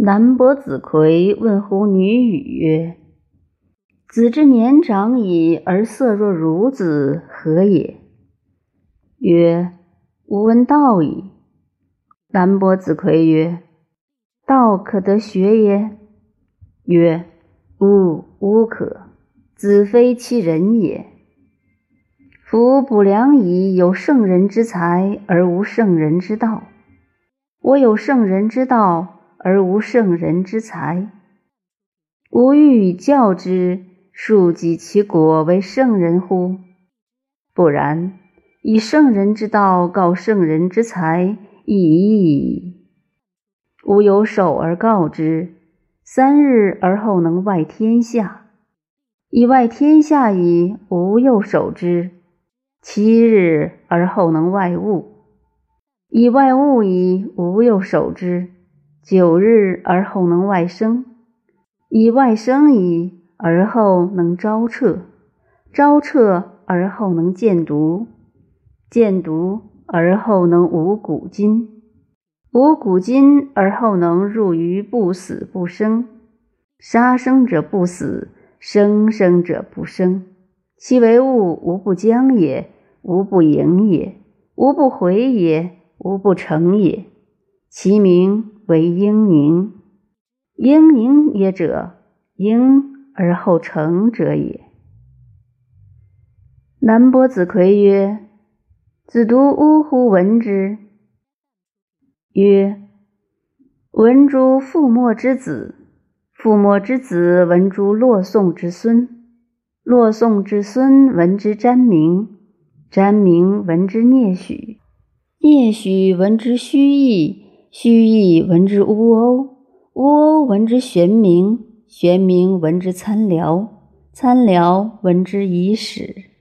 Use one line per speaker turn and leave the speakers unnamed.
南伯子葵问乎女语曰：“子之年长矣，而色若孺子，何也？”曰：“吾闻道矣。”南伯子葵曰：“道可得学也？”曰：“吾无可。子非其人也。夫不良矣，有圣人之才而无圣人之道。我有圣人之道。”而无圣人之才，吾欲以教之，庶几其果为圣人乎？不然，以圣人之道告圣人之才，已矣。吾有守而告之，三日而后能外天下；以外天下矣，吾又守之，七日而后能外物；以外物矣，吾又守之。九日而后能外生，以外生矣，而后能招彻；招彻而后能见毒，见毒而后能无古今，无古今而后能入于不死不生。杀生者不死，生生者不生。其为物，无不将也，无不盈也，无不回也，无不成也。其名。为婴宁，婴宁也者，婴而后成者也。南伯子葵曰：“子独呜呼闻之。”曰：“闻诸父莫之子，父莫之子闻诸洛宋之孙，洛宋之孙闻之詹明，詹明闻之聂许，聂许闻之虚意。”虚亦闻之乌欧，乌欧闻之玄冥，玄冥闻之参寥，参寥闻之夷始。